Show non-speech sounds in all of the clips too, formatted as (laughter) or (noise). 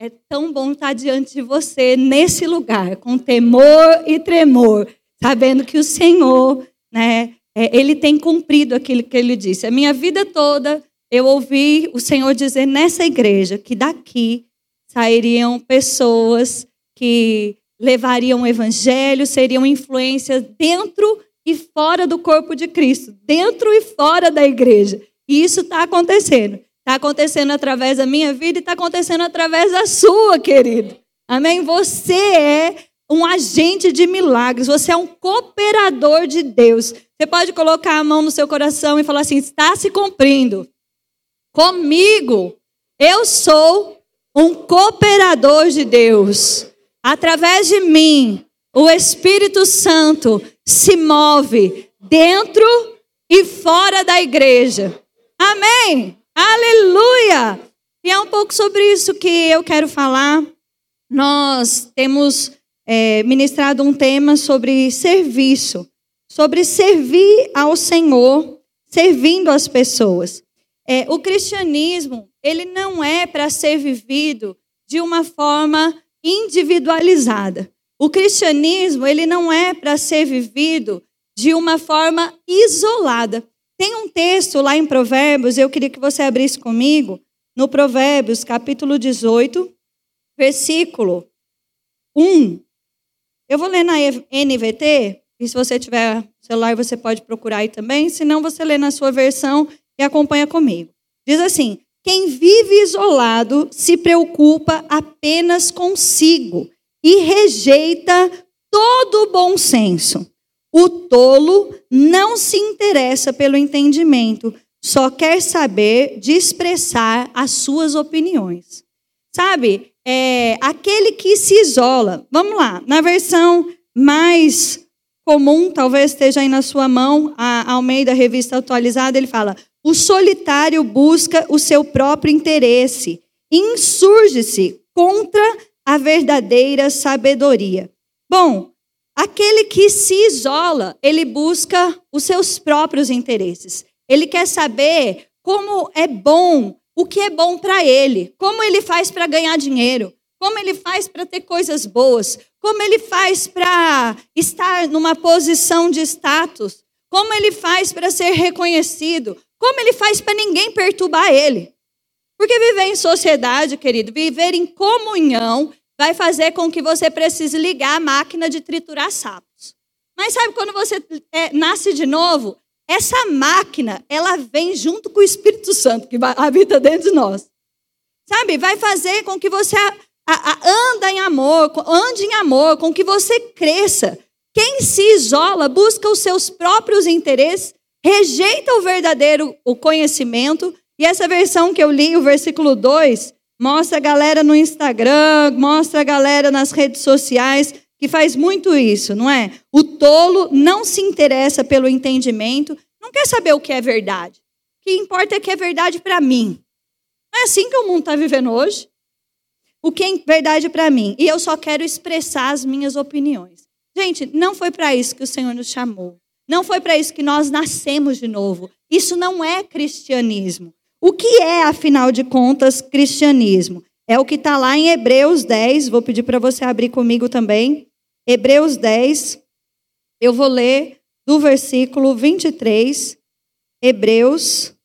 é tão bom estar diante de você nesse lugar, com temor e tremor, sabendo que o Senhor, né, é, ele tem cumprido aquilo que ele disse. A minha vida toda eu ouvi o Senhor dizer nessa igreja que daqui sairiam pessoas que levariam o evangelho, seriam influência dentro e fora do corpo de Cristo, dentro e fora da igreja. E isso está acontecendo. Está acontecendo através da minha vida e está acontecendo através da sua, querido. Amém? Você é um agente de milagres, você é um cooperador de Deus. Você pode colocar a mão no seu coração e falar assim: está se cumprindo. Comigo, eu sou um cooperador de Deus. Através de mim, o Espírito Santo se move dentro e fora da igreja. Amém! Aleluia! E é um pouco sobre isso que eu quero falar. Nós temos é, ministrado um tema sobre serviço, sobre servir ao Senhor, servindo as pessoas. É, o cristianismo, ele não é para ser vivido de uma forma individualizada. O cristianismo, ele não é para ser vivido de uma forma isolada. Tem um texto lá em Provérbios, eu queria que você abrisse comigo, no Provérbios, capítulo 18, versículo 1. Eu vou ler na NVT, e se você tiver celular, você pode procurar aí também, se não, você lê na sua versão e acompanha comigo. Diz assim: quem vive isolado se preocupa apenas consigo e rejeita todo o bom senso. O tolo não se interessa pelo entendimento, só quer saber de expressar as suas opiniões. Sabe, é, aquele que se isola, vamos lá, na versão mais comum, talvez esteja aí na sua mão, a Almeida Revista Atualizada, ele fala: o solitário busca o seu próprio interesse, insurge-se contra a verdadeira sabedoria. Bom, aquele que se isola, ele busca os seus próprios interesses. Ele quer saber como é bom, o que é bom para ele, como ele faz para ganhar dinheiro, como ele faz para ter coisas boas, como ele faz para estar numa posição de status, como ele faz para ser reconhecido, como ele faz para ninguém perturbar ele? Porque viver em sociedade, querido, viver em comunhão, vai fazer com que você precise ligar a máquina de triturar sapos. Mas sabe quando você é, nasce de novo? Essa máquina, ela vem junto com o Espírito Santo que habita dentro de nós. Sabe? Vai fazer com que você a, a, a, anda em amor, ande em amor, com que você cresça. Quem se isola busca os seus próprios interesses rejeita o verdadeiro o conhecimento. E essa versão que eu li, o versículo 2, mostra a galera no Instagram, mostra a galera nas redes sociais que faz muito isso, não é? O tolo não se interessa pelo entendimento, não quer saber o que é verdade. O que importa é que é verdade para mim. Não é assim que o mundo está vivendo hoje? O que é verdade para mim? E eu só quero expressar as minhas opiniões. Gente, não foi para isso que o Senhor nos chamou. Não foi para isso que nós nascemos de novo. Isso não é cristianismo. O que é, afinal de contas, cristianismo? É o que está lá em Hebreus 10. Vou pedir para você abrir comigo também. Hebreus 10. Eu vou ler do versículo 23. Hebreus,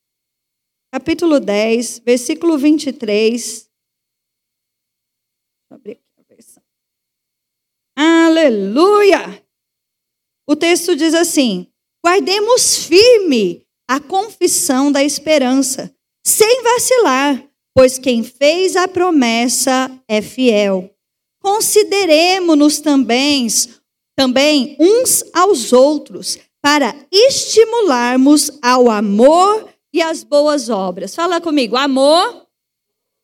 capítulo 10, versículo 23. Vou abrir aqui a versão. Aleluia! O texto diz assim: guardemos firme a confissão da esperança, sem vacilar, pois quem fez a promessa é fiel. Consideremos-nos também, também uns aos outros, para estimularmos ao amor e às boas obras. Fala comigo, amor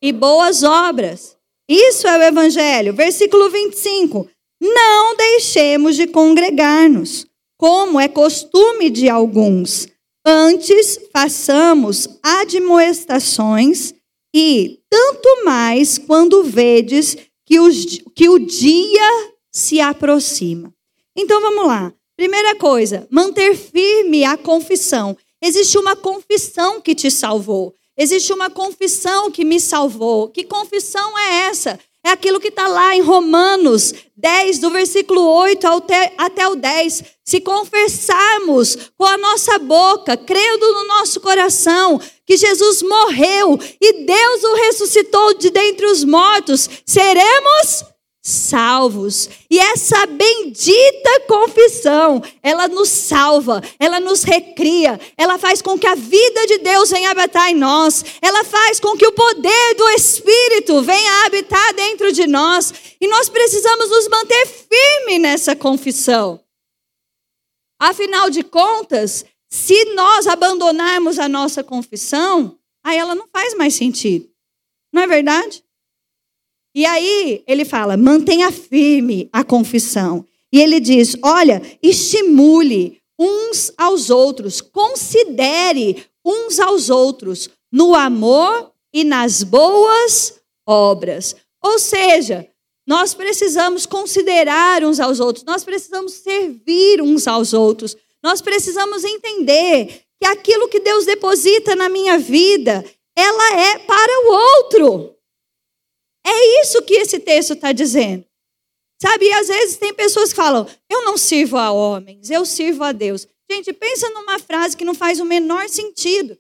e boas obras. Isso é o Evangelho. Versículo 25 não deixemos de congregar-nos, como é costume de alguns. Antes, façamos admoestações e, tanto mais quando vedes que, os, que o dia se aproxima. Então vamos lá. Primeira coisa, manter firme a confissão. Existe uma confissão que te salvou. Existe uma confissão que me salvou. Que confissão é essa? É aquilo que está lá em Romanos 10, do versículo 8 até, até o 10. Se confessarmos com a nossa boca, crendo no nosso coração, que Jesus morreu e Deus o ressuscitou de dentre os mortos, seremos salvos. E essa bendita confissão, ela nos salva, ela nos recria, ela faz com que a vida de Deus venha habitar em nós, ela faz com que o poder do Espírito venha habitar dentro de nós, e nós precisamos nos manter firme nessa confissão. Afinal de contas, se nós abandonarmos a nossa confissão, aí ela não faz mais sentido. Não é verdade? E aí ele fala: mantenha firme a confissão. E ele diz: olha, estimule uns aos outros, considere uns aos outros no amor e nas boas obras. Ou seja, nós precisamos considerar uns aos outros, nós precisamos servir uns aos outros, nós precisamos entender que aquilo que Deus deposita na minha vida, ela é para o outro. É isso que esse texto está dizendo. Sabe, e às vezes tem pessoas que falam: eu não sirvo a homens, eu sirvo a Deus. Gente, pensa numa frase que não faz o menor sentido.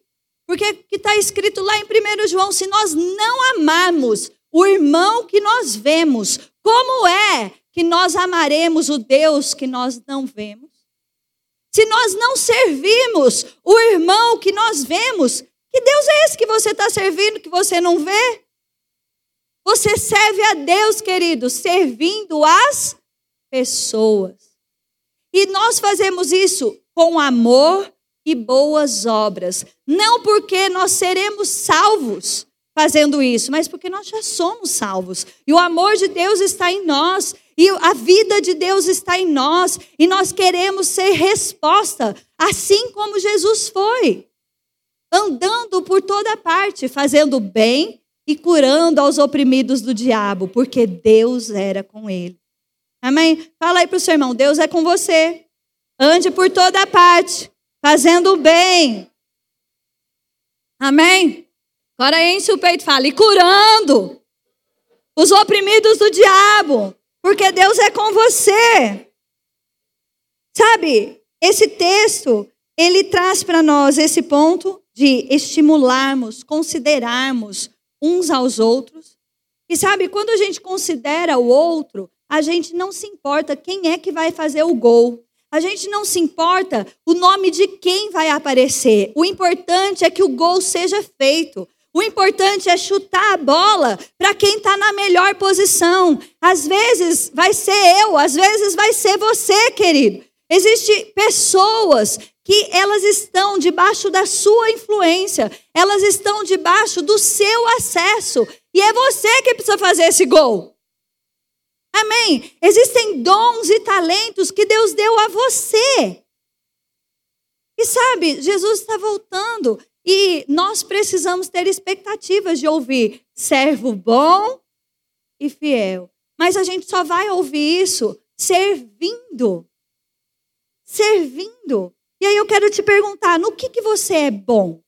Porque que está escrito lá em 1 João: se nós não amarmos o irmão que nós vemos, como é que nós amaremos o Deus que nós não vemos? Se nós não servimos o irmão que nós vemos, que Deus é esse que você está servindo que você não vê? Você serve a Deus, querido, servindo as pessoas. E nós fazemos isso com amor e boas obras. Não porque nós seremos salvos fazendo isso, mas porque nós já somos salvos. E o amor de Deus está em nós. E a vida de Deus está em nós. E nós queremos ser resposta, assim como Jesus foi. Andando por toda parte, fazendo bem e curando aos oprimidos do diabo, porque Deus era com ele. Amém? Fala aí para o seu irmão: Deus é com você. Ande por toda parte, fazendo o bem. Amém? Agora enche o peito e fala: e curando os oprimidos do diabo, porque Deus é com você. Sabe, esse texto, ele traz para nós esse ponto de estimularmos, considerarmos uns aos outros. E sabe, quando a gente considera o outro, a gente não se importa quem é que vai fazer o gol. A gente não se importa o nome de quem vai aparecer. O importante é que o gol seja feito. O importante é chutar a bola para quem está na melhor posição. Às vezes vai ser eu, às vezes vai ser você, querido. Existem pessoas que elas estão debaixo da sua influência, elas estão debaixo do seu acesso, e é você que precisa fazer esse gol. Amém? Existem dons e talentos que Deus deu a você. E sabe, Jesus está voltando e nós precisamos ter expectativas de ouvir servo bom e fiel. Mas a gente só vai ouvir isso servindo. Servindo. E aí eu quero te perguntar, no que, que você é bom?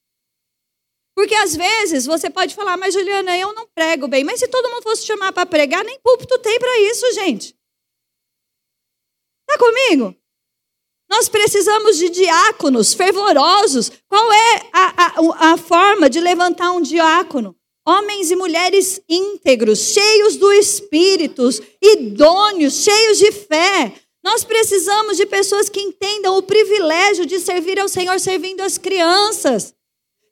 Porque às vezes você pode falar, mas Juliana, eu não prego bem. Mas se todo mundo fosse chamar para pregar, nem púlpito tem para isso, gente. Está comigo? Nós precisamos de diáconos fervorosos. Qual é a, a, a forma de levantar um diácono? Homens e mulheres íntegros, cheios do Espírito, idôneos, cheios de fé, nós precisamos de pessoas que entendam o privilégio de servir ao Senhor servindo as crianças.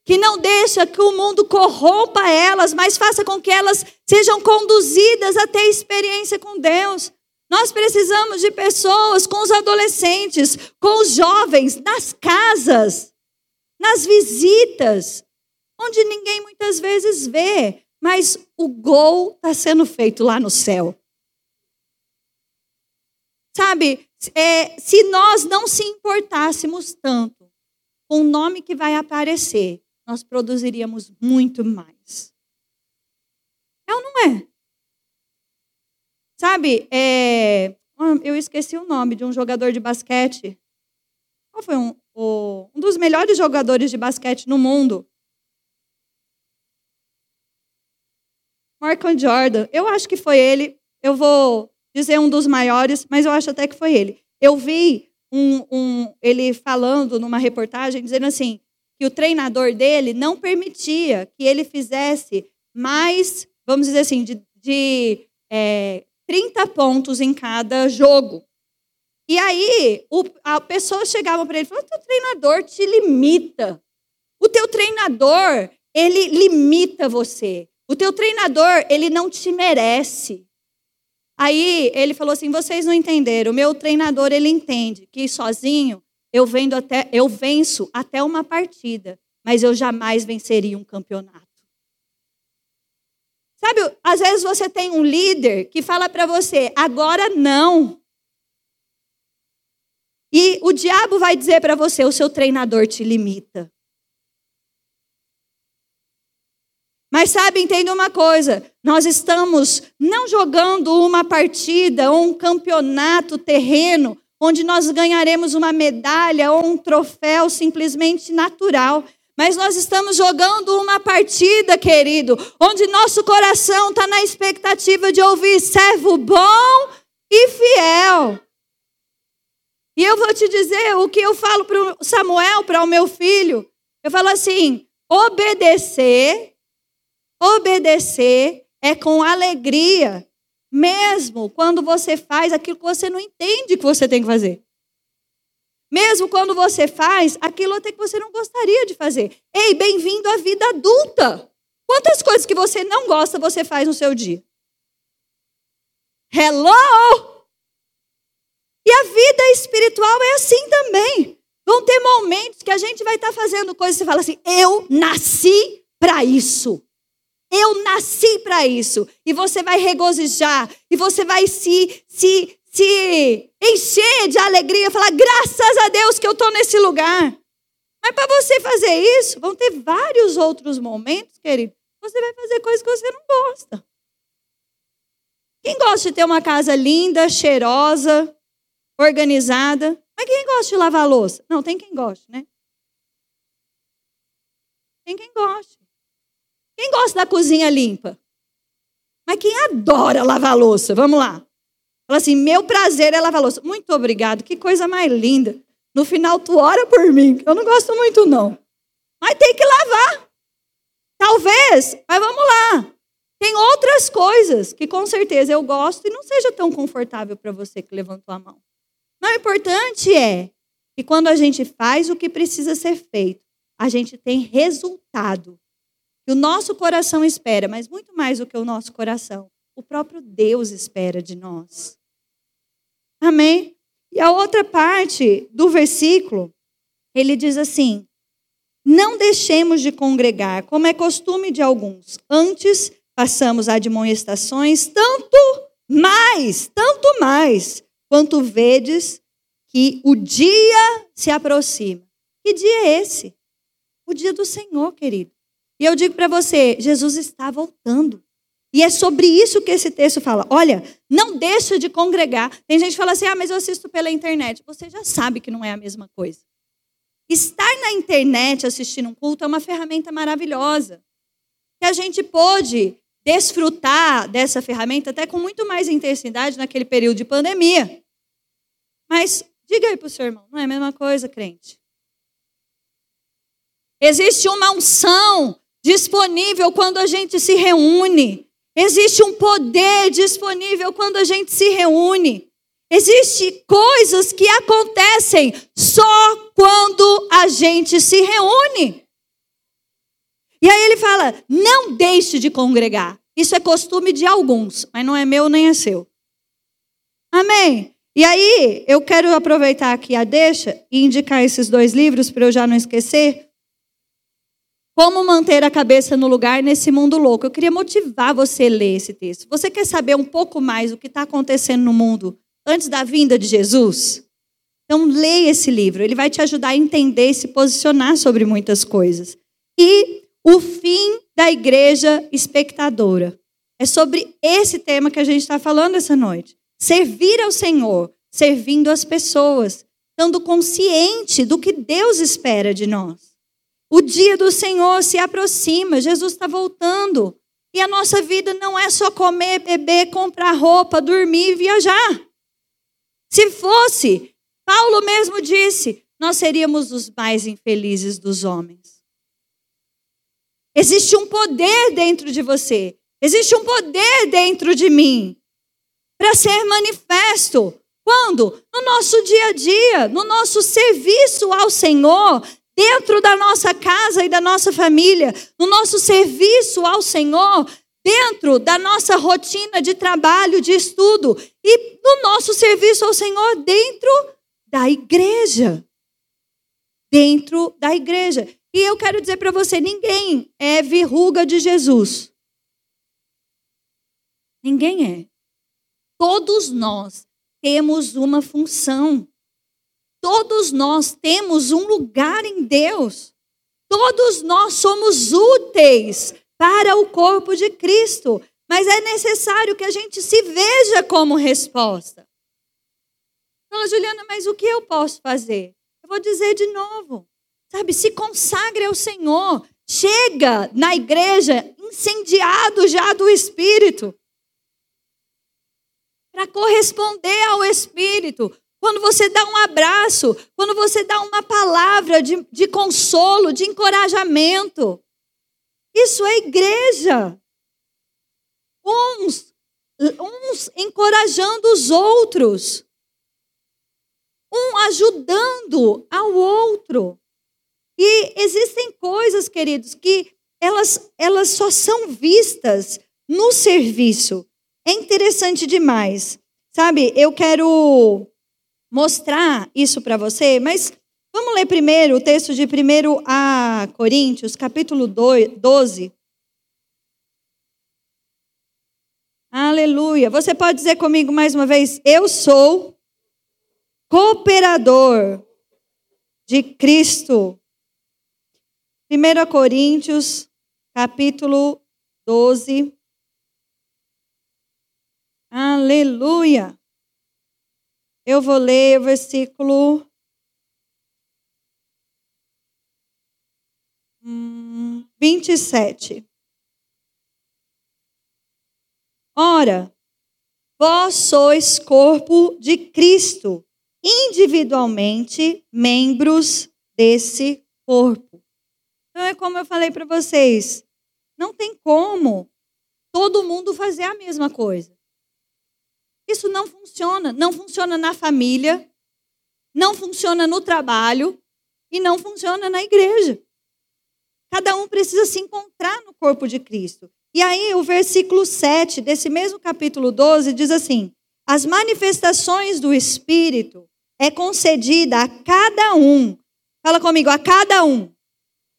Que não deixa que o mundo corrompa elas, mas faça com que elas sejam conduzidas a ter experiência com Deus. Nós precisamos de pessoas com os adolescentes, com os jovens, nas casas, nas visitas, onde ninguém muitas vezes vê, mas o gol está sendo feito lá no céu. Sabe, é, se nós não se importássemos tanto com o nome que vai aparecer, nós produziríamos muito mais. É ou não é? Sabe, é, eu esqueci o nome de um jogador de basquete. Qual foi um, o, um dos melhores jogadores de basquete no mundo? Michael Jordan. Eu acho que foi ele. Eu vou dizer um dos maiores, mas eu acho até que foi ele. Eu vi um, um, ele falando numa reportagem, dizendo assim, que o treinador dele não permitia que ele fizesse mais, vamos dizer assim, de, de é, 30 pontos em cada jogo. E aí, o, a pessoa chegava para ele e falava: o teu treinador te limita. O teu treinador, ele limita você. O teu treinador, ele não te merece. Aí ele falou assim: vocês não entenderam. O meu treinador, ele entende que sozinho eu, vendo até, eu venço até uma partida, mas eu jamais venceria um campeonato. Sabe, às vezes você tem um líder que fala para você, agora não. E o diabo vai dizer para você, o seu treinador te limita. Mas sabe, entenda uma coisa: nós estamos não jogando uma partida ou um campeonato terreno onde nós ganharemos uma medalha ou um troféu simplesmente natural. Mas nós estamos jogando uma partida, querido, onde nosso coração está na expectativa de ouvir servo bom e fiel. E eu vou te dizer o que eu falo para Samuel, para o meu filho. Eu falo assim: obedecer, obedecer é com alegria, mesmo quando você faz aquilo que você não entende que você tem que fazer. Mesmo quando você faz aquilo até que você não gostaria de fazer. Ei, bem-vindo à vida adulta. Quantas coisas que você não gosta você faz no seu dia? Hello! E a vida espiritual é assim também. Vão ter momentos que a gente vai estar fazendo coisas e você fala assim: eu nasci para isso. Eu nasci para isso. E você vai regozijar. E você vai se, se, se encher de alegria. Falar, graças a Deus que eu estou nesse lugar. Mas para você fazer isso, vão ter vários outros momentos, querido. Você vai fazer coisas que você não gosta. Quem gosta de ter uma casa linda, cheirosa, organizada? Mas quem gosta de lavar louça? Não, tem quem goste, né? Tem quem goste. Quem gosta da cozinha limpa? Mas quem adora lavar louça? Vamos lá. Fala assim: meu prazer é lavar louça. Muito obrigado, que coisa mais linda. No final, tu ora por mim. Eu não gosto muito, não. Mas tem que lavar. Talvez, mas vamos lá. Tem outras coisas que com certeza eu gosto e não seja tão confortável para você que levantou a mão. Mas o importante é que quando a gente faz o que precisa ser feito, a gente tem resultado o nosso coração espera, mas muito mais do que o nosso coração, o próprio Deus espera de nós. Amém? E a outra parte do versículo, ele diz assim: Não deixemos de congregar, como é costume de alguns. Antes passamos admoestações, tanto mais, tanto mais, quanto vedes que o dia se aproxima. Que dia é esse? O dia do Senhor, querido. E eu digo para você, Jesus está voltando. E é sobre isso que esse texto fala. Olha, não deixa de congregar. Tem gente que fala assim: ah, mas eu assisto pela internet. Você já sabe que não é a mesma coisa. Estar na internet assistindo um culto é uma ferramenta maravilhosa. Que a gente pôde desfrutar dessa ferramenta até com muito mais intensidade naquele período de pandemia. Mas diga aí para o seu irmão: não é a mesma coisa, crente. Existe uma unção disponível quando a gente se reúne. Existe um poder disponível quando a gente se reúne. Existem coisas que acontecem só quando a gente se reúne. E aí ele fala: não deixe de congregar. Isso é costume de alguns, mas não é meu nem é seu. Amém? E aí, eu quero aproveitar aqui a deixa e indicar esses dois livros para eu já não esquecer. Como manter a cabeça no lugar nesse mundo louco? Eu queria motivar você a ler esse texto. Você quer saber um pouco mais do que está acontecendo no mundo antes da vinda de Jesus? Então, leia esse livro. Ele vai te ajudar a entender e se posicionar sobre muitas coisas. E o fim da igreja espectadora. É sobre esse tema que a gente está falando essa noite. Servir ao Senhor, servindo as pessoas, estando consciente do que Deus espera de nós. O dia do Senhor se aproxima, Jesus está voltando. E a nossa vida não é só comer, beber, comprar roupa, dormir e viajar. Se fosse, Paulo mesmo disse, nós seríamos os mais infelizes dos homens. Existe um poder dentro de você, existe um poder dentro de mim para ser manifesto. Quando? No nosso dia a dia, no nosso serviço ao Senhor, dentro da nossa casa e da nossa família, no nosso serviço ao Senhor, dentro da nossa rotina de trabalho, de estudo e no nosso serviço ao Senhor dentro da igreja. Dentro da igreja. E eu quero dizer para você: ninguém é verruga de Jesus. Ninguém é. Todos nós temos uma função. Todos nós temos um lugar em Deus. Todos nós somos úteis para o corpo de Cristo. Mas é necessário que a gente se veja como resposta. Fala, Juliana, mas o que eu posso fazer? Eu vou dizer de novo. Sabe, se consagre ao Senhor. Chega na igreja incendiado já do Espírito para corresponder ao Espírito. Quando você dá um abraço, quando você dá uma palavra de, de consolo, de encorajamento. Isso é igreja. Uns, uns encorajando os outros. Um ajudando ao outro. E existem coisas, queridos, que elas, elas só são vistas no serviço. É interessante demais. Sabe, eu quero mostrar isso para você, mas vamos ler primeiro o texto de 1 a Coríntios, capítulo 12. Aleluia. Você pode dizer comigo mais uma vez: Eu sou cooperador de Cristo. 1 Coríntios, capítulo 12. Aleluia. Eu vou ler o versículo. Hum, 27. Ora, vós sois corpo de Cristo, individualmente membros desse corpo. Então é como eu falei para vocês, não tem como todo mundo fazer a mesma coisa. Isso não funciona. Não funciona na família, não funciona no trabalho e não funciona na igreja. Cada um precisa se encontrar no corpo de Cristo. E aí, o versículo 7 desse mesmo capítulo 12 diz assim: As manifestações do Espírito é concedida a cada um. Fala comigo, a cada um.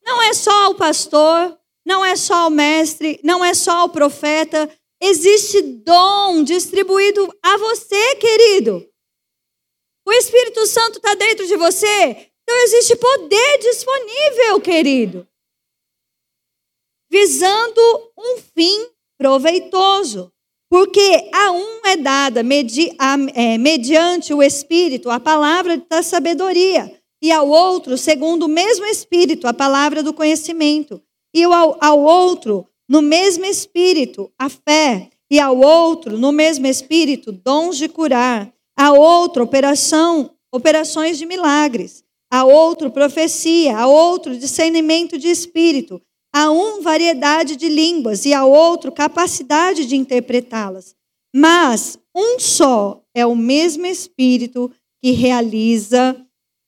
Não é só o pastor, não é só o mestre, não é só o profeta, Existe dom distribuído a você, querido. O Espírito Santo está dentro de você. Então existe poder disponível, querido. Visando um fim proveitoso. Porque a um é dada medi a, é, mediante o Espírito a palavra da sabedoria, e ao outro, segundo o mesmo Espírito, a palavra do conhecimento, e ao, ao outro, no mesmo espírito, a fé, e ao outro, no mesmo espírito, dons de curar, a outro, operação, operações de milagres, a outro, profecia, a outro, discernimento de espírito, a um, variedade de línguas, e a outro, capacidade de interpretá-las. Mas um só é o mesmo espírito que realiza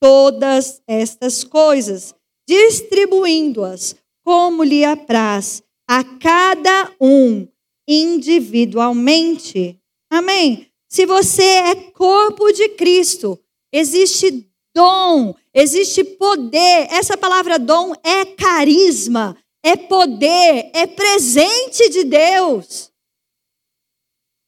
todas estas coisas, distribuindo-as como lhe apraz a cada um individualmente. Amém? Se você é corpo de Cristo, existe dom, existe poder. Essa palavra dom é carisma, é poder, é presente de Deus.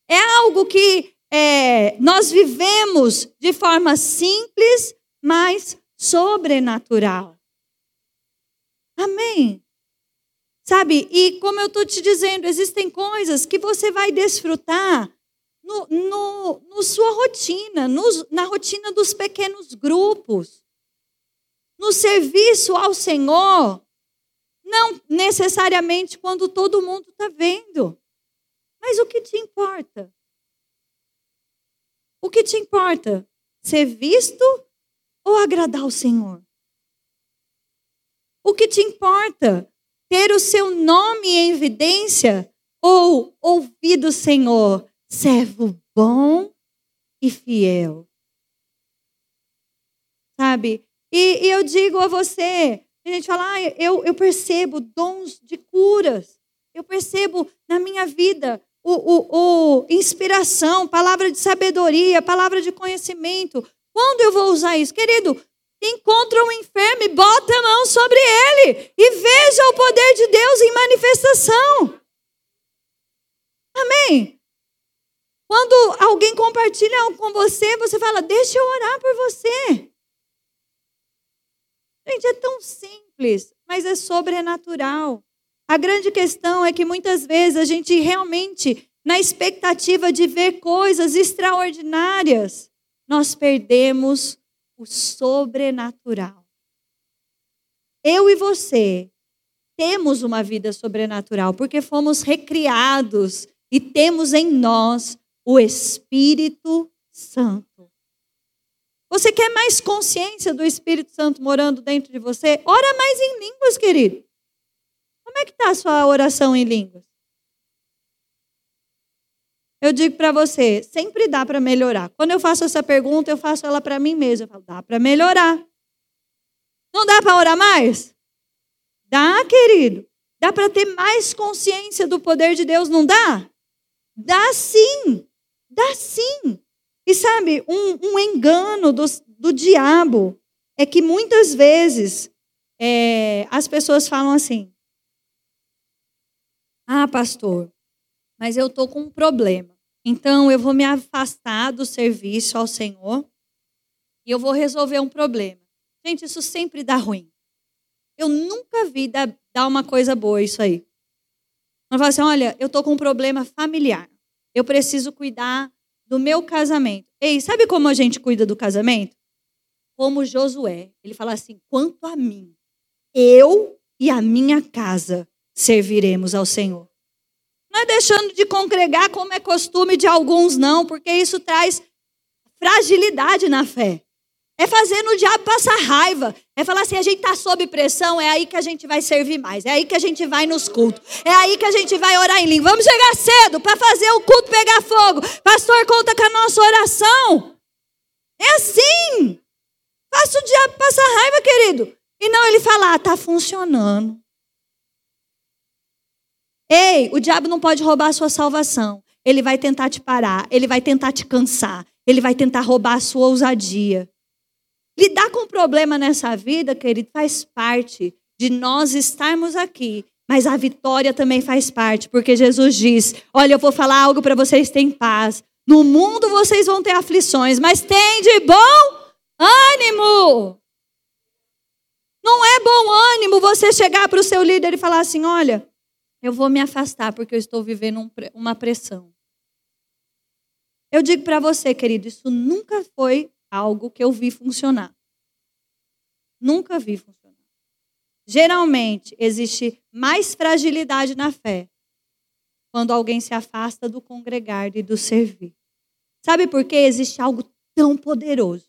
É algo que é, nós vivemos de forma simples, mas sobrenatural. Amém? Sabe? E como eu estou te dizendo, existem coisas que você vai desfrutar no, no, no sua rotina, no, na rotina dos pequenos grupos, no serviço ao Senhor, Não necessariamente quando todo mundo está vendo. Mas o que te importa? O que te importa? Ser visto ou agradar o Senhor? O que te importa? Ter o seu nome em evidência ou ouvir do Senhor, servo bom e fiel? Sabe? E, e eu digo a você, a gente fala, ah, eu, eu percebo dons de curas, eu percebo na minha vida o, o, o, inspiração, palavra de sabedoria, palavra de conhecimento. Quando eu vou usar isso? Querido, encontra um enfermo e bota a mão sobre ele e veja o poder de Deus em manifestação. Amém? Quando alguém compartilha algo com você, você fala, deixa eu orar por você. Gente, é tão simples, mas é sobrenatural. A grande questão é que muitas vezes a gente realmente, na expectativa de ver coisas extraordinárias, nós perdemos o sobrenatural. Eu e você temos uma vida sobrenatural porque fomos recriados e temos em nós o Espírito Santo. Você quer mais consciência do Espírito Santo morando dentro de você? Ora mais em línguas, querido. Como é que está a sua oração em línguas? Eu digo para você, sempre dá para melhorar. Quando eu faço essa pergunta, eu faço ela para mim mesma. Eu falo, dá para melhorar. Não dá para orar mais? Dá, querido. Dá para ter mais consciência do poder de Deus, não dá? Dá sim. Dá sim. E sabe, um, um engano do, do diabo é que muitas vezes é, as pessoas falam assim: ah, pastor, mas eu estou com um problema. Então eu vou me afastar do serviço ao Senhor e eu vou resolver um problema. Gente, isso sempre dá ruim. Eu nunca vi dar, uma coisa boa isso aí. Ela fala assim: olha, eu estou com um problema familiar. Eu preciso cuidar do meu casamento. Ei, sabe como a gente cuida do casamento? Como Josué. Ele fala assim: quanto a mim, eu e a minha casa serviremos ao Senhor. Não é deixando de congregar como é costume de alguns, não, porque isso traz fragilidade na fé. É fazendo o diabo passar raiva. É falar assim: a gente está sob pressão, é aí que a gente vai servir mais. É aí que a gente vai nos cultos. É aí que a gente vai orar em língua. Vamos chegar cedo para fazer o culto pegar fogo. Pastor, conta com a nossa oração. É assim. Faça o diabo passar raiva, querido. E não ele falar: ah, está funcionando. Ei, o diabo não pode roubar a sua salvação. Ele vai tentar te parar, ele vai tentar te cansar, ele vai tentar roubar a sua ousadia. Lidar com problema nessa vida, querido, faz parte de nós estarmos aqui, mas a vitória também faz parte, porque Jesus diz: Olha, eu vou falar algo para vocês terem paz. No mundo vocês vão ter aflições, mas tem de bom ânimo. Não é bom ânimo você chegar para o seu líder e falar assim: Olha, eu vou me afastar porque eu estou vivendo uma pressão. Eu digo para você, querido, isso nunca foi algo que eu vi funcionar. Nunca vi funcionar. Geralmente existe mais fragilidade na fé quando alguém se afasta do congregar e do servir. Sabe por quê? Existe algo tão poderoso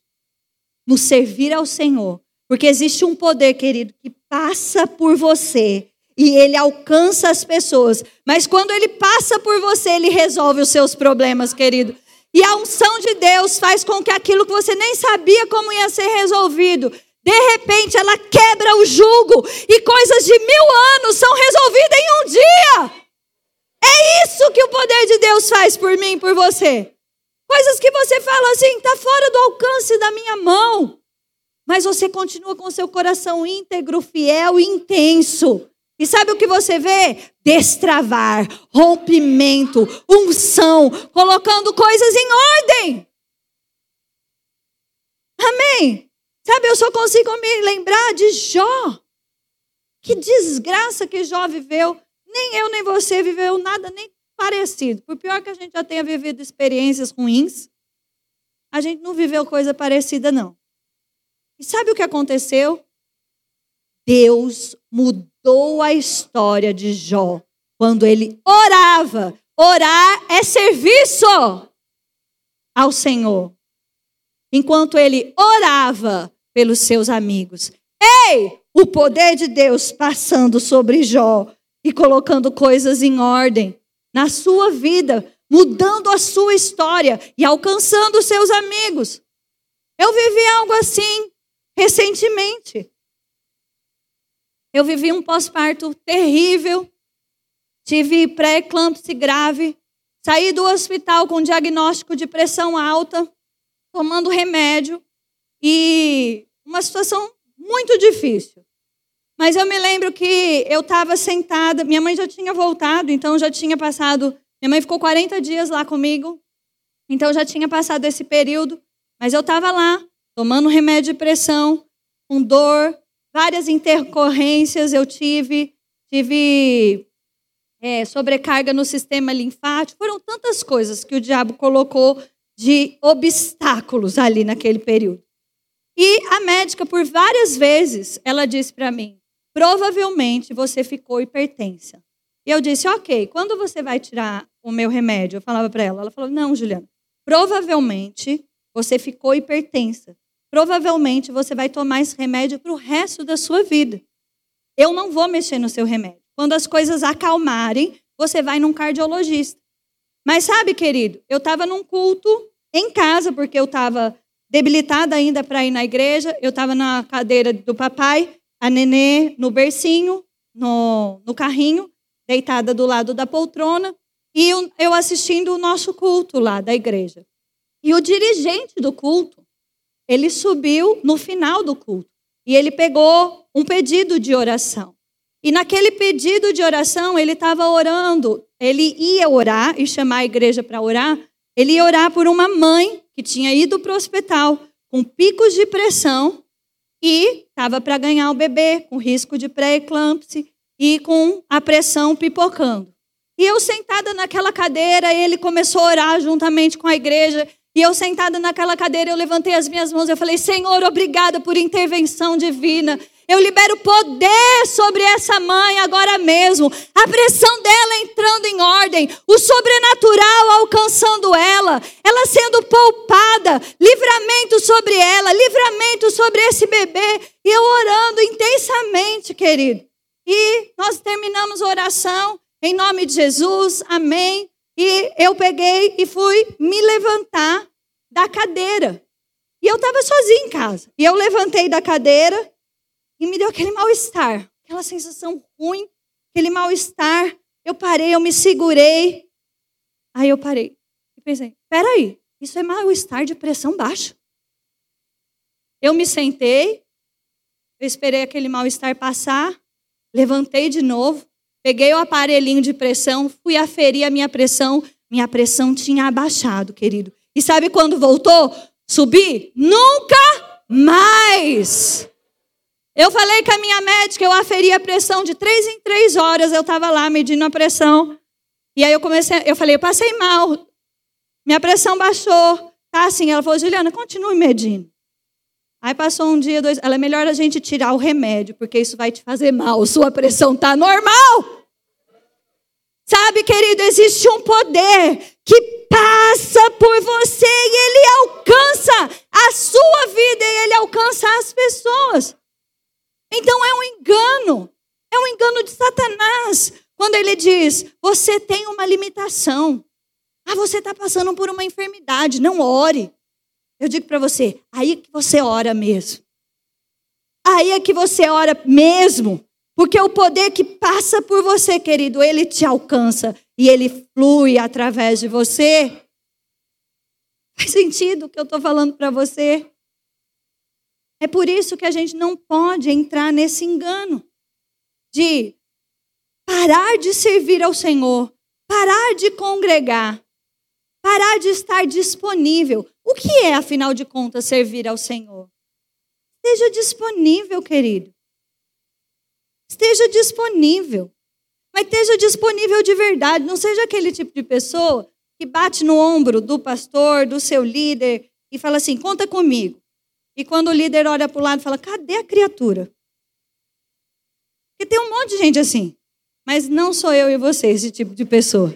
no servir ao Senhor. Porque existe um poder, querido, que passa por você e ele alcança as pessoas. Mas quando ele passa por você, ele resolve os seus problemas, querido. E a unção de Deus faz com que aquilo que você nem sabia como ia ser resolvido, de repente ela quebra o jugo e coisas de mil anos são resolvidas em um dia. É isso que o poder de Deus faz por mim, por você. Coisas que você fala assim, está fora do alcance da minha mão. Mas você continua com seu coração íntegro, fiel e intenso. E sabe o que você vê? Destravar, rompimento, unção, colocando coisas em ordem. Amém? Sabe, eu só consigo me lembrar de Jó. Que desgraça que Jó viveu. Nem eu nem você viveu nada nem parecido. Por pior que a gente já tenha vivido experiências ruins, a gente não viveu coisa parecida, não. E sabe o que aconteceu? Deus mudou a história de Jó quando ele orava. Orar é serviço ao Senhor. Enquanto ele orava pelos seus amigos. Ei, o poder de Deus passando sobre Jó e colocando coisas em ordem na sua vida, mudando a sua história e alcançando os seus amigos. Eu vivi algo assim recentemente. Eu vivi um pós-parto terrível, tive pré-eclâmpsia grave, saí do hospital com diagnóstico de pressão alta, tomando remédio e uma situação muito difícil. Mas eu me lembro que eu estava sentada, minha mãe já tinha voltado, então já tinha passado. Minha mãe ficou 40 dias lá comigo, então já tinha passado esse período. Mas eu estava lá, tomando remédio de pressão, com dor, várias intercorrências eu tive, tive é, sobrecarga no sistema linfático, foram tantas coisas que o diabo colocou de obstáculos ali naquele período. E a médica, por várias vezes, ela disse para mim: provavelmente você ficou hipertensa. E eu disse: ok, quando você vai tirar o meu remédio? Eu falava para ela. Ela falou: não, Juliana, provavelmente você ficou hipertensa provavelmente você vai tomar esse remédio para o resto da sua vida. Eu não vou mexer no seu remédio. Quando as coisas acalmarem, você vai num cardiologista. Mas sabe, querido, eu estava num culto em casa, porque eu estava debilitada ainda para ir na igreja. Eu estava na cadeira do papai, a nenê no bercinho, no, no carrinho, deitada do lado da poltrona, e eu assistindo o nosso culto lá da igreja. E o dirigente do culto ele subiu no final do culto e ele pegou um pedido de oração. E naquele pedido de oração, ele estava orando, ele ia orar e chamar a igreja para orar. Ele ia orar por uma mãe que tinha ido para o hospital com picos de pressão e estava para ganhar o bebê, com risco de pré-eclâmpsia e com a pressão pipocando. E eu sentada naquela cadeira, ele começou a orar juntamente com a igreja. E eu sentada naquela cadeira, eu levantei as minhas mãos, eu falei: Senhor, obrigada por intervenção divina. Eu libero poder sobre essa mãe agora mesmo. A pressão dela entrando em ordem, o sobrenatural alcançando ela, ela sendo poupada, livramento sobre ela, livramento sobre esse bebê. E eu orando intensamente, querido. E nós terminamos a oração em nome de Jesus. Amém. E eu peguei e fui me levantar da cadeira. E eu estava sozinha em casa. E eu levantei da cadeira e me deu aquele mal-estar, aquela sensação ruim, aquele mal-estar. Eu parei, eu me segurei. Aí eu parei e pensei: peraí, isso é mal-estar de pressão baixa. Eu me sentei, eu esperei aquele mal-estar passar, levantei de novo, Peguei o aparelhinho de pressão, fui aferir a minha pressão. Minha pressão tinha abaixado, querido. E sabe quando voltou? Subir? Nunca mais. Eu falei com a minha médica, eu aferi a pressão de três em três horas. Eu estava lá medindo a pressão. E aí eu comecei, eu falei, eu passei mal. Minha pressão baixou. Tá assim. Ela falou, Juliana, continue medindo. Aí passou um dia, dois. Ela é melhor a gente tirar o remédio, porque isso vai te fazer mal. Sua pressão tá normal. Sabe, querido, existe um poder que passa por você e ele alcança a sua vida e ele alcança as pessoas. Então é um engano, é um engano de Satanás quando ele diz: você tem uma limitação. Ah, você está passando por uma enfermidade, não ore. Eu digo para você, aí é que você ora mesmo. Aí é que você ora mesmo. Porque o poder que passa por você, querido, ele te alcança e ele flui através de você. Faz sentido o que eu estou falando para você? É por isso que a gente não pode entrar nesse engano de parar de servir ao Senhor, parar de congregar, parar de estar disponível. O que é, afinal de contas, servir ao Senhor? Esteja disponível, querido. Esteja disponível. Mas esteja disponível de verdade. Não seja aquele tipo de pessoa que bate no ombro do pastor, do seu líder e fala assim: conta comigo. E quando o líder olha para o lado, fala: cadê a criatura? Porque tem um monte de gente assim. Mas não sou eu e você esse tipo de pessoa.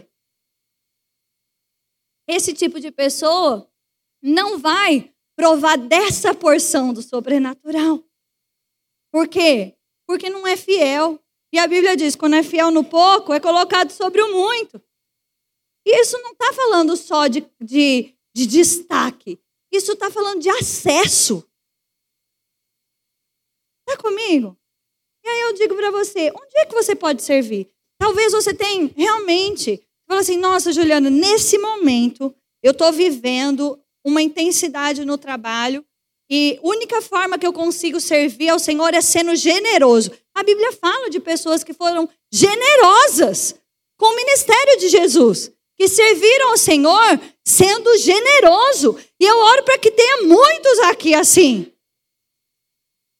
Esse tipo de pessoa não vai provar dessa porção do sobrenatural. Por quê? Porque não é fiel. E a Bíblia diz: quando é fiel no pouco, é colocado sobre o muito. E isso não está falando só de, de, de destaque. Isso está falando de acesso. Está comigo? E aí eu digo para você, onde é que você pode servir? Talvez você tenha realmente, fala assim, nossa, Juliana, nesse momento eu estou vivendo uma intensidade no trabalho e única forma que eu consigo servir ao Senhor é sendo generoso. A Bíblia fala de pessoas que foram generosas com o ministério de Jesus, que serviram ao Senhor sendo generoso. E eu oro para que tenha muitos aqui assim.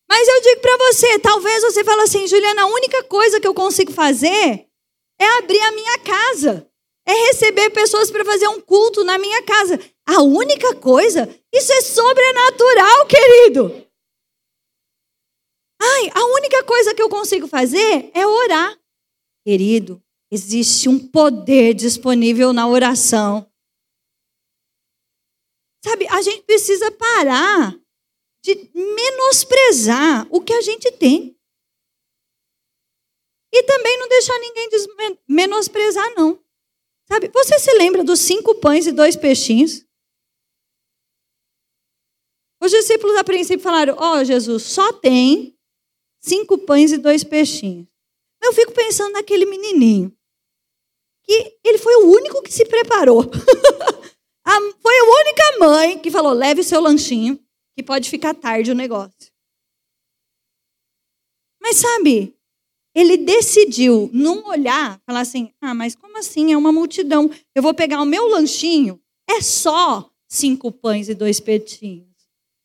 Mas eu digo para você, talvez você fale assim, Juliana, a única coisa que eu consigo fazer é abrir a minha casa. É receber pessoas para fazer um culto na minha casa. A única coisa, isso é sobrenatural, querido. Ai, a única coisa que eu consigo fazer é orar. Querido, existe um poder disponível na oração. Sabe, a gente precisa parar de menosprezar o que a gente tem. E também não deixar ninguém menosprezar, não. Sabe, você se lembra dos cinco pães e dois peixinhos? Os discípulos a princípio falaram: Ó oh, Jesus, só tem cinco pães e dois peixinhos. Eu fico pensando naquele menininho, que ele foi o único que se preparou. (laughs) foi a única mãe que falou: leve seu lanchinho, que pode ficar tarde o negócio. Mas sabe, ele decidiu não olhar, falar assim: ah, mas como assim? É uma multidão. Eu vou pegar o meu lanchinho, é só cinco pães e dois peixinhos.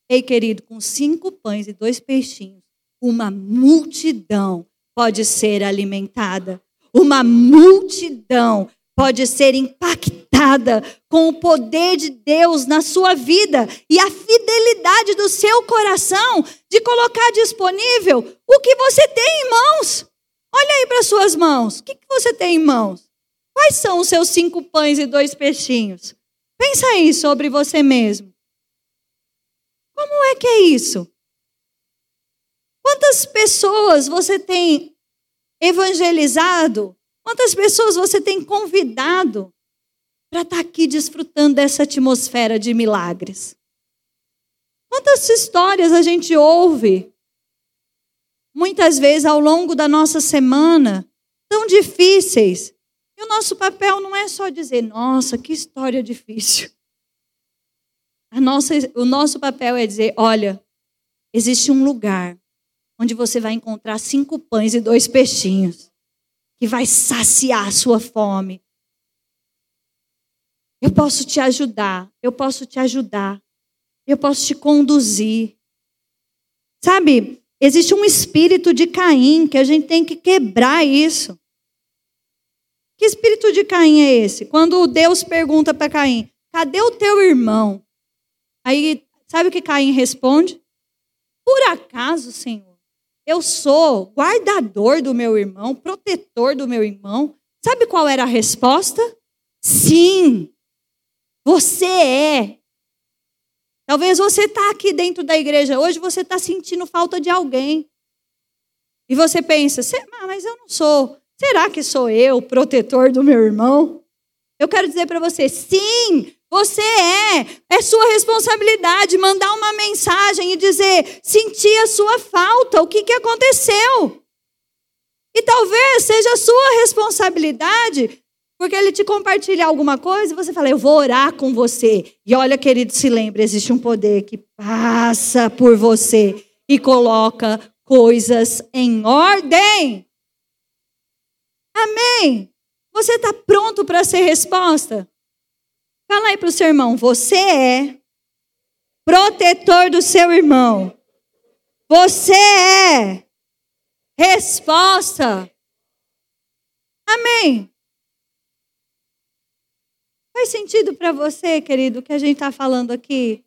Ei, querido, com cinco pães e dois peixinhos, uma multidão pode ser alimentada. Uma multidão pode ser impactada com o poder de Deus na sua vida e a fidelidade do seu coração de colocar disponível o que você tem em mãos. Olha aí para suas mãos. O que, que você tem em mãos? Quais são os seus cinco pães e dois peixinhos? Pensa aí sobre você mesmo. Como é que é isso? Quantas pessoas você tem evangelizado Quantas pessoas você tem convidado para estar tá aqui desfrutando dessa atmosfera de milagres? Quantas histórias a gente ouve, muitas vezes ao longo da nossa semana, tão difíceis, e o nosso papel não é só dizer, nossa, que história difícil. Nossa, o nosso papel é dizer, olha, existe um lugar onde você vai encontrar cinco pães e dois peixinhos que vai saciar a sua fome. Eu posso te ajudar, eu posso te ajudar, eu posso te conduzir. Sabe, existe um espírito de Caim que a gente tem que quebrar isso. Que espírito de Caim é esse? Quando Deus pergunta para Caim: cadê o teu irmão? Aí, sabe o que Caim responde? Por acaso, Senhor, eu sou guardador do meu irmão, protetor do meu irmão. Sabe qual era a resposta? Sim, você é. Talvez você está aqui dentro da igreja hoje, você está sentindo falta de alguém. E você pensa, mas eu não sou. Será que sou eu, protetor do meu irmão? Eu quero dizer para você, sim, você é, é sua responsabilidade mandar uma mensagem e dizer, sentir a sua falta, o que, que aconteceu. E talvez seja a sua responsabilidade, porque ele te compartilha alguma coisa e você fala, eu vou orar com você. E olha, querido, se lembre, existe um poder que passa por você e coloca coisas em ordem. Amém? Você está pronto para ser resposta? Fala aí para o seu irmão: você é protetor do seu irmão. Você é resposta. Amém. Faz sentido para você, querido, o que a gente está falando aqui?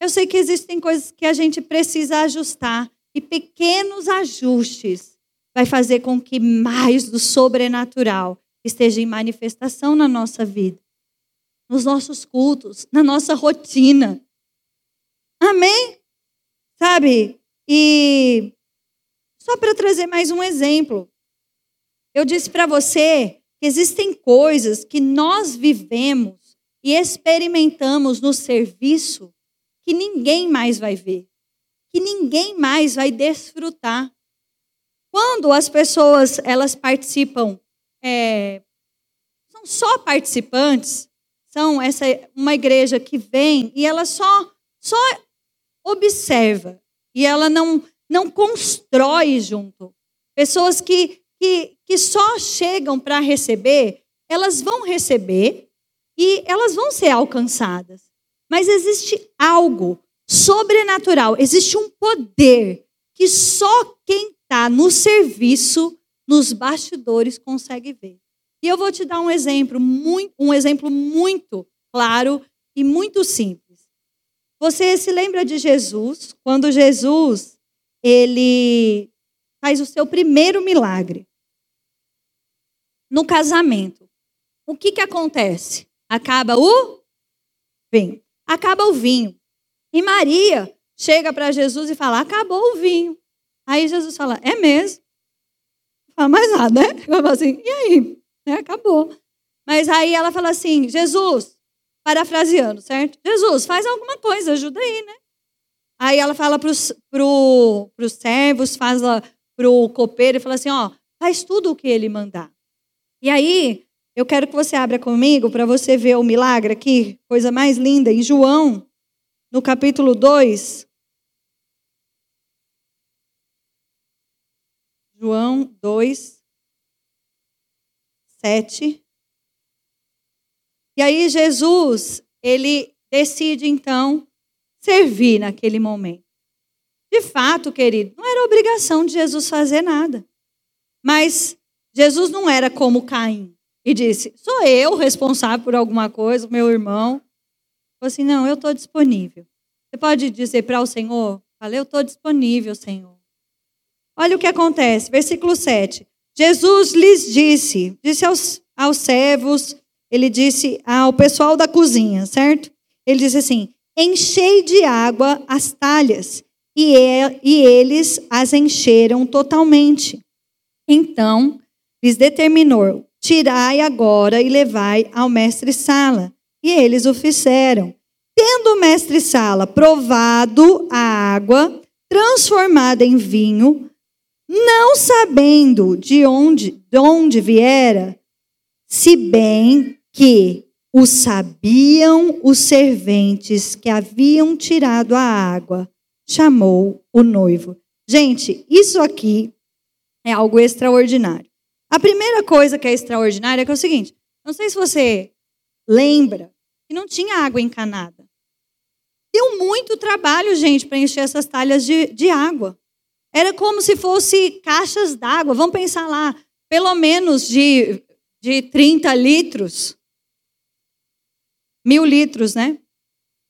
Eu sei que existem coisas que a gente precisa ajustar. e pequenos ajustes vai fazer com que mais do sobrenatural esteja em manifestação na nossa vida, nos nossos cultos, na nossa rotina. Amém? Sabe? E só para trazer mais um exemplo, eu disse para você que existem coisas que nós vivemos e experimentamos no serviço que ninguém mais vai ver, que ninguém mais vai desfrutar. Quando as pessoas elas participam, é, são só participantes, são essa uma igreja que vem e ela só só observa e ela não não constrói junto. Pessoas que que, que só chegam para receber, elas vão receber e elas vão ser alcançadas. Mas existe algo sobrenatural, existe um poder que só quem está no serviço, nos bastidores, consegue ver. E eu vou te dar um exemplo, muito, um exemplo muito claro e muito simples. Você se lembra de Jesus, quando Jesus ele faz o seu primeiro milagre no casamento. O que, que acontece? Acaba o vinho. Acaba o vinho. E Maria chega para Jesus e fala: acabou o vinho. Aí Jesus fala: é mesmo. Não fala mais nada, né? (laughs) Fala assim: e aí? É, acabou. Mas aí ela fala assim: Jesus, parafraseando, certo? Jesus, faz alguma coisa, ajuda aí, né? Aí ela fala para os pro, servos, fala para o copeiro e fala assim: ó, faz tudo o que ele mandar. E aí, eu quero que você abra comigo para você ver o milagre aqui, coisa mais linda, em João, no capítulo 2. João 2, 7. E aí Jesus, ele decide então servir naquele momento. De fato, querido, não era obrigação de Jesus fazer nada. Mas Jesus não era como Caim e disse: Sou eu responsável por alguma coisa, meu irmão. Falou assim: Não, eu estou disponível. Você pode dizer para o Senhor: Falei, eu estou disponível, Senhor. Olha o que acontece, versículo 7. Jesus lhes disse, disse aos, aos servos, ele disse ao pessoal da cozinha, certo? Ele disse assim: Enchei de água as talhas. E, e eles as encheram totalmente. Então lhes determinou: Tirai agora e levai ao mestre Sala. E eles o fizeram. Tendo o mestre Sala provado a água transformada em vinho, não sabendo de onde, de onde viera, se bem que o sabiam os serventes que haviam tirado a água, chamou o noivo. Gente, isso aqui é algo extraordinário. A primeira coisa que é extraordinária é, que é o seguinte: não sei se você lembra que não tinha água encanada. Deu muito trabalho, gente, para encher essas talhas de, de água. Era como se fosse caixas d'água. Vamos pensar lá, pelo menos de, de 30 litros. Mil litros, né?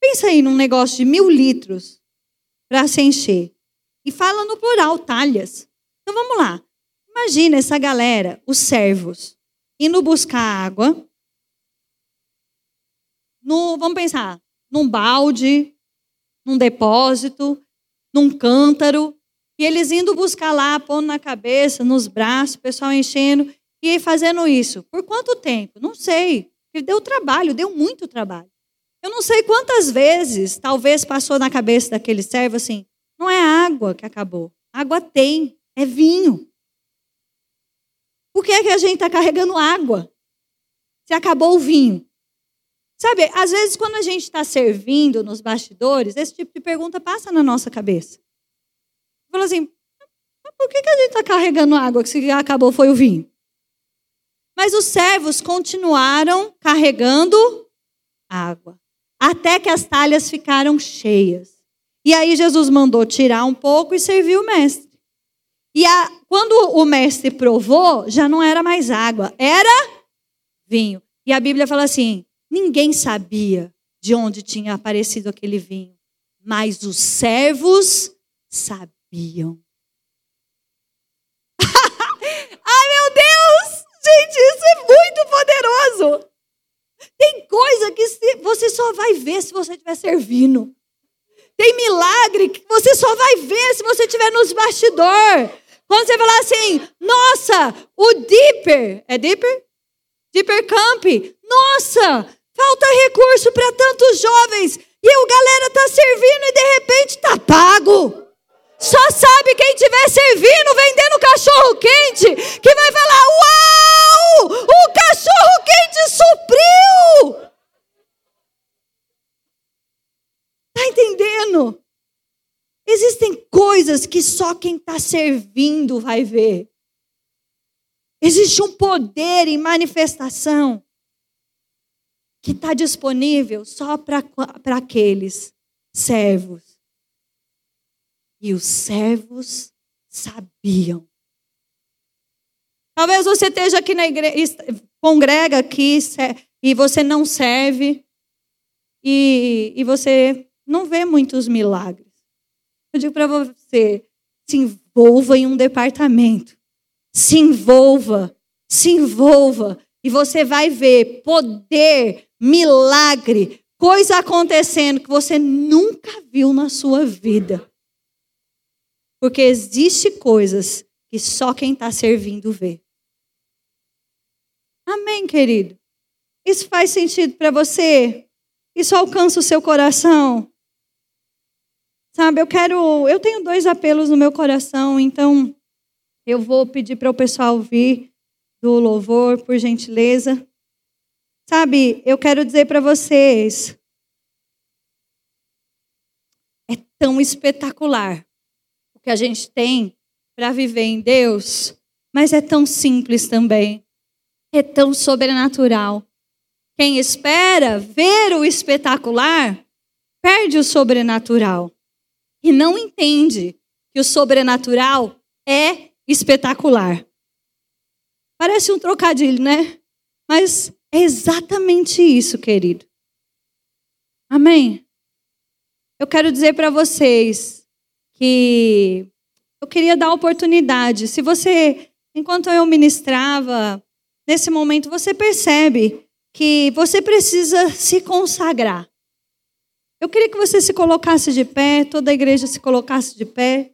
Pensa aí num negócio de mil litros para se encher. E fala no plural, talhas. Então vamos lá. Imagina essa galera, os servos, indo buscar água. No, vamos pensar, num balde, num depósito, num cântaro. E eles indo buscar lá, pondo na cabeça, nos braços, o pessoal enchendo. E fazendo isso. Por quanto tempo? Não sei. Ele deu trabalho, deu muito trabalho. Eu não sei quantas vezes, talvez passou na cabeça daquele servo assim: não é água que acabou. Água tem, é vinho. Por que, é que a gente está carregando água? Se acabou o vinho. Sabe, às vezes quando a gente está servindo nos bastidores, esse tipo de pergunta passa na nossa cabeça. Fala assim, por que, que a gente está carregando água se acabou foi o vinho? Mas os servos continuaram carregando água, até que as talhas ficaram cheias. E aí Jesus mandou tirar um pouco e serviu o mestre. E a, quando o mestre provou, já não era mais água, era vinho. E a Bíblia fala assim: ninguém sabia de onde tinha aparecido aquele vinho, mas os servos sabiam. Sabiam. (laughs) Ai, meu Deus! Gente, isso é muito poderoso. Tem coisa que você só vai ver se você estiver servindo. Tem milagre que você só vai ver se você estiver nos bastidores. Quando você falar assim, nossa, o Dipper, é Dipper? Dipper Camp, nossa, falta recurso para tantos jovens. E o galera tá servindo e de repente tá pago. Só sabe quem estiver servindo, vendendo cachorro quente, que vai falar: Uau! O cachorro quente supriu! Tá entendendo? Existem coisas que só quem está servindo vai ver. Existe um poder em manifestação que está disponível só para aqueles servos. E os servos sabiam. Talvez você esteja aqui na igreja, congrega aqui e você não serve e, e você não vê muitos milagres. Eu digo para você, se envolva em um departamento. Se envolva, se envolva. E você vai ver poder, milagre, coisa acontecendo que você nunca viu na sua vida. Porque existe coisas que só quem está servindo vê. Amém, querido? Isso faz sentido para você? Isso alcança o seu coração? Sabe, eu quero. Eu tenho dois apelos no meu coração, então eu vou pedir para o pessoal vir do louvor, por gentileza. Sabe, eu quero dizer para vocês. É tão espetacular o que a gente tem para viver em Deus, mas é tão simples também. É tão sobrenatural. Quem espera ver o espetacular, perde o sobrenatural e não entende que o sobrenatural é espetacular. Parece um trocadilho, né? Mas é exatamente isso, querido. Amém? Eu quero dizer para vocês que eu queria dar oportunidade. Se você, enquanto eu ministrava, nesse momento, você percebe que você precisa se consagrar. Eu queria que você se colocasse de pé, toda a igreja se colocasse de pé.